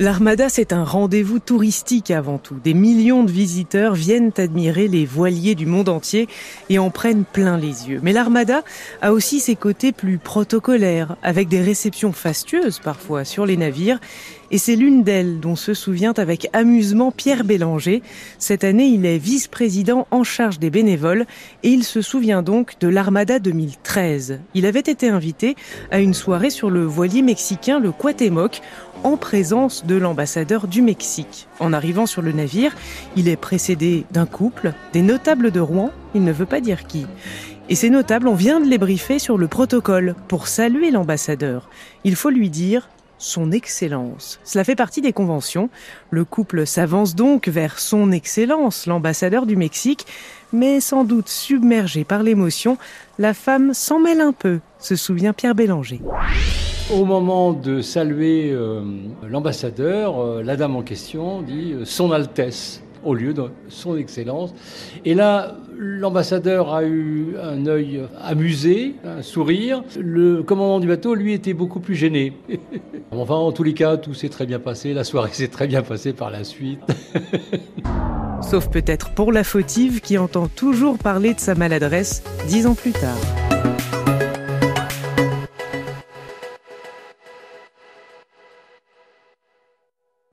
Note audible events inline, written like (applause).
L'Armada, c'est un rendez-vous touristique avant tout. Des millions de visiteurs viennent admirer les voiliers du monde entier et en prennent plein les yeux. Mais l'Armada a aussi ses côtés plus protocolaires, avec des réceptions fastueuses parfois sur les navires. Et c'est l'une d'elles dont se souvient avec amusement Pierre Bélanger. Cette année, il est vice-président en charge des bénévoles et il se souvient donc de l'Armada 2013. Il avait été invité à une soirée sur le voilier mexicain, le Cuauhtémoc, en présence de l'ambassadeur du Mexique. En arrivant sur le navire, il est précédé d'un couple, des notables de Rouen, il ne veut pas dire qui. Et ces notables, on vient de les briefer sur le protocole pour saluer l'ambassadeur. Il faut lui dire son Excellence. Cela fait partie des conventions. Le couple s'avance donc vers Son Excellence, l'ambassadeur du Mexique, mais sans doute submergé par l'émotion, la femme s'en mêle un peu, se souvient Pierre Bélanger. Au moment de saluer euh, l'ambassadeur, euh, la dame en question dit euh, Son Altesse au lieu de Son Excellence. Et là, l'ambassadeur a eu un œil amusé, un sourire. Le commandant du bateau, lui, était beaucoup plus gêné. (laughs) enfin, en tous les cas, tout s'est très bien passé. La soirée (laughs) s'est très bien passée par la suite. (laughs) Sauf peut-être pour la fautive qui entend toujours parler de sa maladresse dix ans plus tard.